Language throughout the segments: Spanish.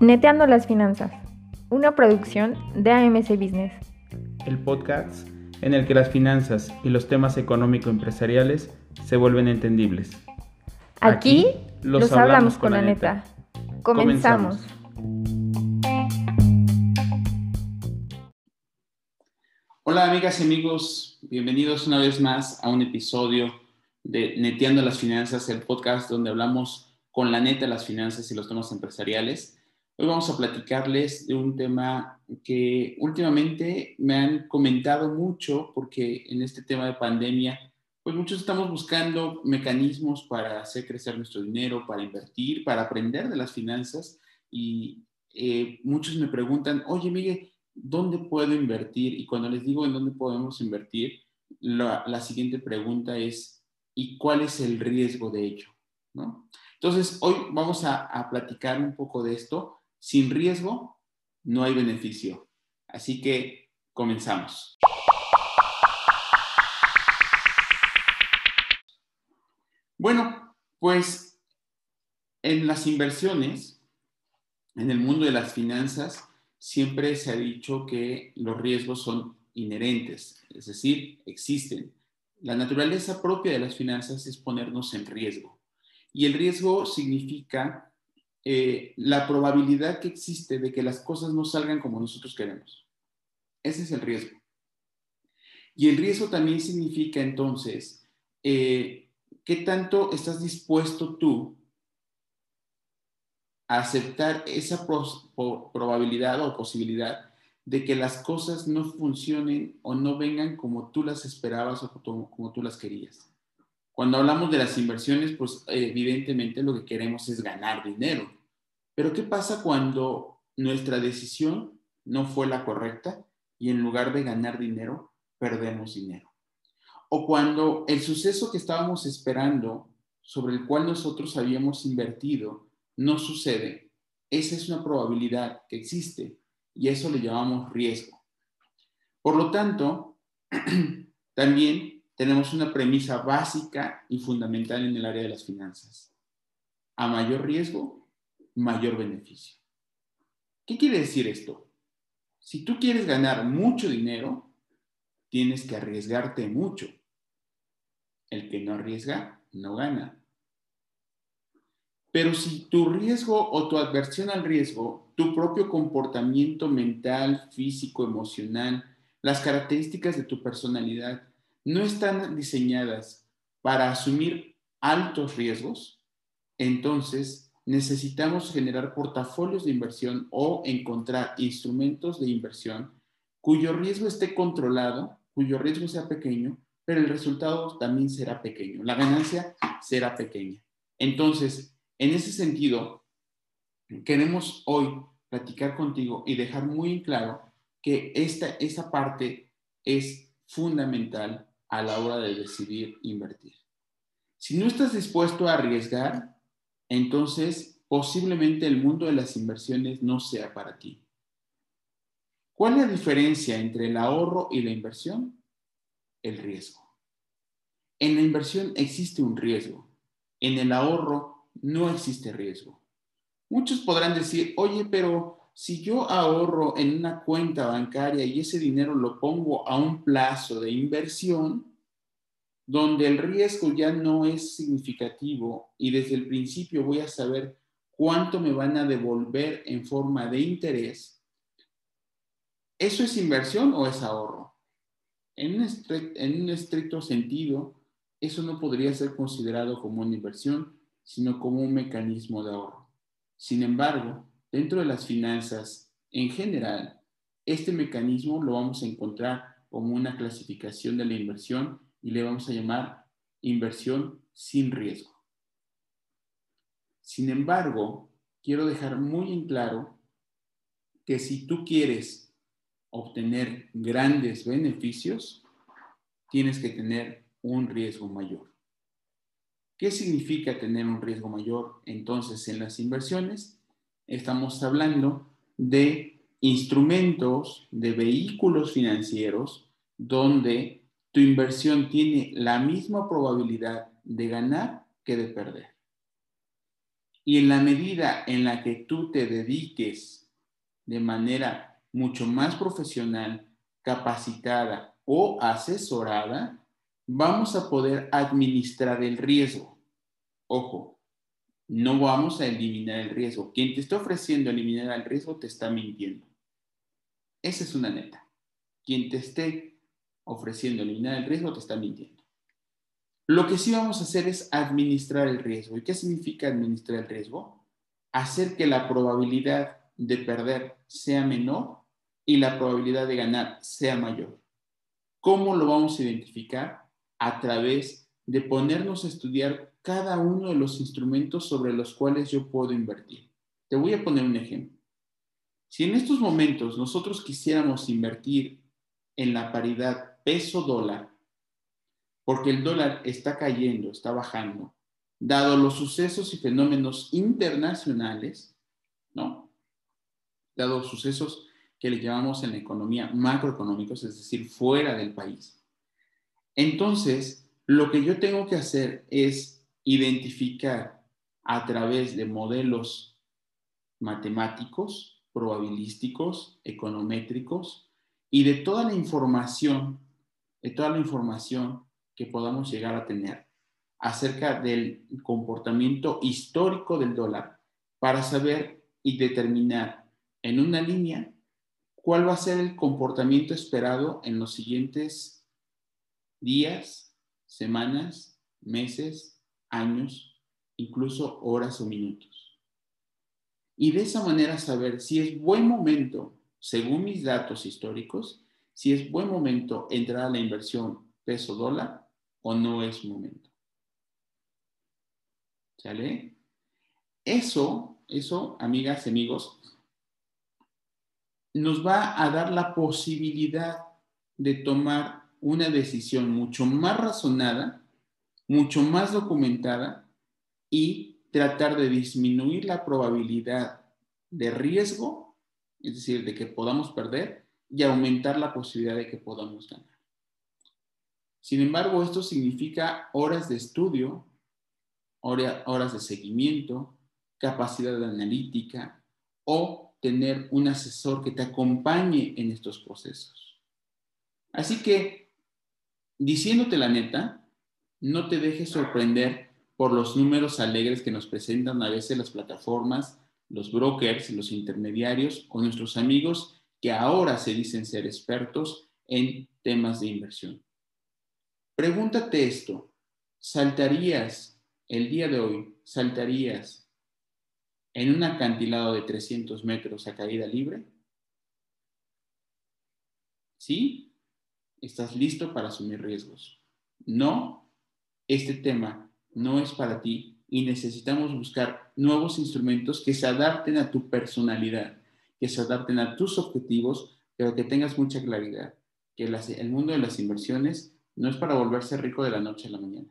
Neteando las finanzas, una producción de AMC Business. El podcast en el que las finanzas y los temas económico-empresariales se vuelven entendibles. Aquí, los, hablamos, con la neta. Comenzamos. Hola amigas y amigos, bienvenidos una vez más a un episodio de Neteando las Finanzas, el podcast donde hablamos con la neta las finanzas y los temas empresariales. Hoy vamos a platicarles de un tema que últimamente me han comentado mucho porque en este tema de pandemia, pues muchos estamos buscando mecanismos para hacer crecer nuestro dinero, para invertir, para aprender de las finanzas y eh, muchos me preguntan, oye Miguel, ¿dónde puedo invertir? Y cuando les digo en dónde podemos invertir, la, siguiente pregunta es, ¿y cuál es el riesgo de ello? ¿No? Entonces, hoy vamos a, a platicar un poco de esto sin riesgo, no hay beneficio. Así que comenzamos. Bueno, pues en las inversiones, en el mundo de las finanzas, siempre se ha dicho que los riesgos son inherentes, es decir, existen. La naturaleza propia de las finanzas es ponernos en riesgo. Y el riesgo significa eh, la probabilidad que existe de que las cosas no salgan como nosotros queremos. Ese es el riesgo. Y el riesgo también significa entonces, eh, ¿qué tanto estás dispuesto tú a aceptar esa probabilidad o posibilidad de que las cosas no funcionen o no vengan como tú las esperabas o como tú las querías? Cuando hablamos de las inversiones, pues evidentemente lo que queremos es ganar dinero. Pero ¿qué pasa cuando nuestra decisión no fue la correcta y en lugar de ganar dinero, perdemos dinero? O cuando el suceso que estábamos esperando, sobre el cual nosotros habíamos invertido, no sucede. Esa es una probabilidad que existe y eso le llamamos riesgo. Por lo tanto, también tenemos una premisa básica y fundamental en el área de las finanzas. A mayor riesgo, mayor beneficio. ¿Qué quiere decir esto? Si tú quieres ganar mucho dinero, tienes que arriesgarte mucho. El que no arriesga, no gana. Pero si tu riesgo o tu adversión al riesgo, tu propio comportamiento mental, físico, emocional, las características de tu personalidad no están diseñadas para asumir altos riesgos, entonces necesitamos generar portafolios de inversión o encontrar instrumentos de inversión cuyo riesgo esté controlado, cuyo riesgo sea pequeño, pero el resultado también será pequeño, la ganancia será pequeña. Entonces, en ese sentido, queremos hoy platicar contigo y dejar muy claro que esta, esa parte es fundamental a la hora de decidir invertir. Si no estás dispuesto a arriesgar, entonces posiblemente el mundo de las inversiones no sea para ti. ¿Cuál es la diferencia entre el ahorro y la inversión? El riesgo. En la inversión existe un riesgo. En el ahorro no existe riesgo. Muchos podrán decir, oye, pero si yo ahorro en una cuenta bancaria y ese dinero lo pongo a un plazo de inversión, donde el riesgo ya no es significativo y desde el principio voy a saber cuánto me van a devolver en forma de interés, ¿eso es inversión o es ahorro? En un, en un estricto sentido, eso no podría ser considerado como una inversión, sino como un mecanismo de ahorro. Sin embargo, Dentro de las finanzas, en general, este mecanismo lo vamos a encontrar como una clasificación de la inversión y le vamos a llamar inversión sin riesgo. Sin embargo, quiero dejar muy en claro que si tú quieres obtener grandes beneficios, tienes que tener un riesgo mayor. ¿Qué significa tener un riesgo mayor entonces en las inversiones? estamos hablando de instrumentos, de vehículos financieros donde tu inversión tiene la misma probabilidad de ganar que de perder. Y en la medida en la que tú te dediques de manera mucho más profesional, capacitada o asesorada, vamos a poder administrar el riesgo. Ojo, no vamos a eliminar el riesgo. Quien te está ofreciendo eliminar el riesgo te está mintiendo. Esa es una neta. Quien te esté ofreciendo eliminar el riesgo te está mintiendo. Lo que sí vamos a hacer es administrar el riesgo. ¿Y qué significa administrar el riesgo? Hacer que la probabilidad de perder sea menor y la probabilidad de ganar sea mayor. ¿Cómo lo vamos a identificar? A través de ponernos a estudiar cada uno de los instrumentos sobre los cuales yo puedo invertir. Te voy a poner un ejemplo. Si en estos momentos nosotros quisiéramos invertir en la paridad peso-dólar, porque el dólar está cayendo, está bajando, dado los sucesos y fenómenos internacionales, ¿no? Dado sucesos que le llamamos en la economía macroeconómicos, es decir, fuera del país. Entonces, lo que yo tengo que hacer es identificar a través de modelos matemáticos, probabilísticos, econométricos y de toda la información, de toda la información que podamos llegar a tener acerca del comportamiento histórico del dólar para saber y determinar en una línea cuál va a ser el comportamiento esperado en los siguientes días, semanas, meses, años, incluso horas o minutos. Y de esa manera saber si es buen momento, según mis datos históricos, si es buen momento entrar a la inversión peso dólar o no es momento. ¿Sale? Eso, eso, amigas y amigos, nos va a dar la posibilidad de tomar una decisión mucho más razonada, mucho más documentada y tratar de disminuir la probabilidad de riesgo, es decir, de que podamos perder y aumentar la posibilidad de que podamos ganar. Sin embargo, esto significa horas de estudio, horas de seguimiento, capacidad analítica o tener un asesor que te acompañe en estos procesos. Así que, diciéndote la neta, no te dejes sorprender por los números alegres que nos presentan a veces las plataformas, los brokers, los intermediarios o nuestros amigos que ahora se dicen ser expertos en temas de inversión. Pregúntate esto, ¿saltarías el día de hoy, saltarías en un acantilado de 300 metros a caída libre? ¿Sí? ¿Estás listo para asumir riesgos? No, este tema no es para ti y necesitamos buscar nuevos instrumentos que se adapten a tu personalidad, que se adapten a tus objetivos, pero que tengas mucha claridad, que el mundo de las inversiones no es para volverse rico de la noche a la mañana.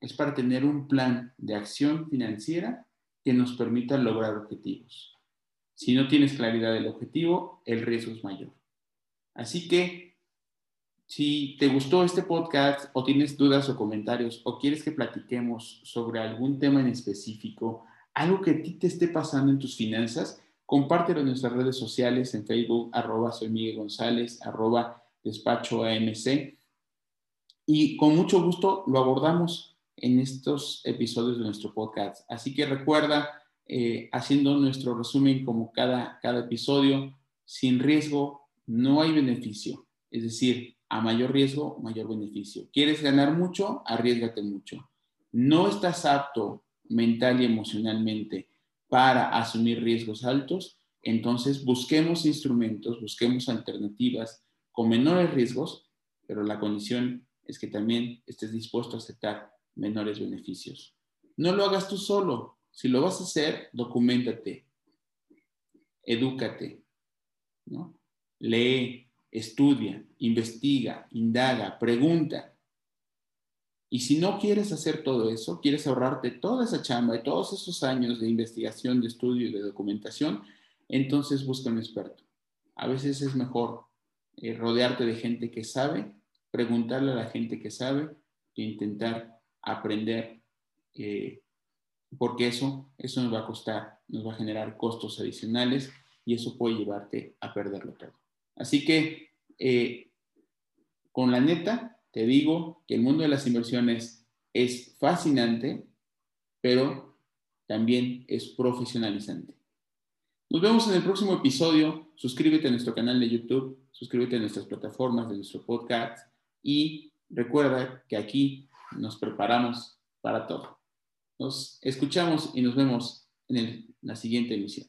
Es para tener un plan de acción financiera que nos permita lograr objetivos. Si no tienes claridad del objetivo, el riesgo es mayor. Así que, si te gustó este podcast o tienes dudas o comentarios o quieres que platiquemos sobre algún tema en específico, algo que a ti te esté pasando en tus finanzas, compártelo en nuestras redes sociales, en Facebook, arroba soy Miguel González, arroba despacho AMC. Y con mucho gusto lo abordamos en estos episodios de nuestro podcast. Así que recuerda, eh, haciendo nuestro resumen como cada, cada episodio, sin riesgo no hay beneficio. Es decir, a mayor riesgo, mayor beneficio. ¿Quieres ganar mucho? Arriesgate mucho. No estás apto mental y emocionalmente para asumir riesgos altos, entonces busquemos instrumentos, busquemos alternativas con menores riesgos, pero la condición es que también estés dispuesto a aceptar menores beneficios. No lo hagas tú solo. Si lo vas a hacer, documentate, edúcate, ¿no? Lee, estudia, investiga, indaga, pregunta. Y si no quieres hacer todo eso, quieres ahorrarte toda esa chamba y todos esos años de investigación, de estudio y de documentación, entonces busca un experto. A veces es mejor eh, rodearte de gente que sabe, preguntarle a la gente que sabe, que intentar aprender, eh, porque eso, eso nos va a costar, nos va a generar costos adicionales y eso puede llevarte a perderlo todo. Así que, eh, con la neta, te digo que el mundo de las inversiones es fascinante, pero también es profesionalizante. Nos vemos en el próximo episodio. Suscríbete a nuestro canal de YouTube, suscríbete a nuestras plataformas de nuestro podcast y recuerda que aquí nos preparamos para todo. Nos escuchamos y nos vemos en la siguiente emisión.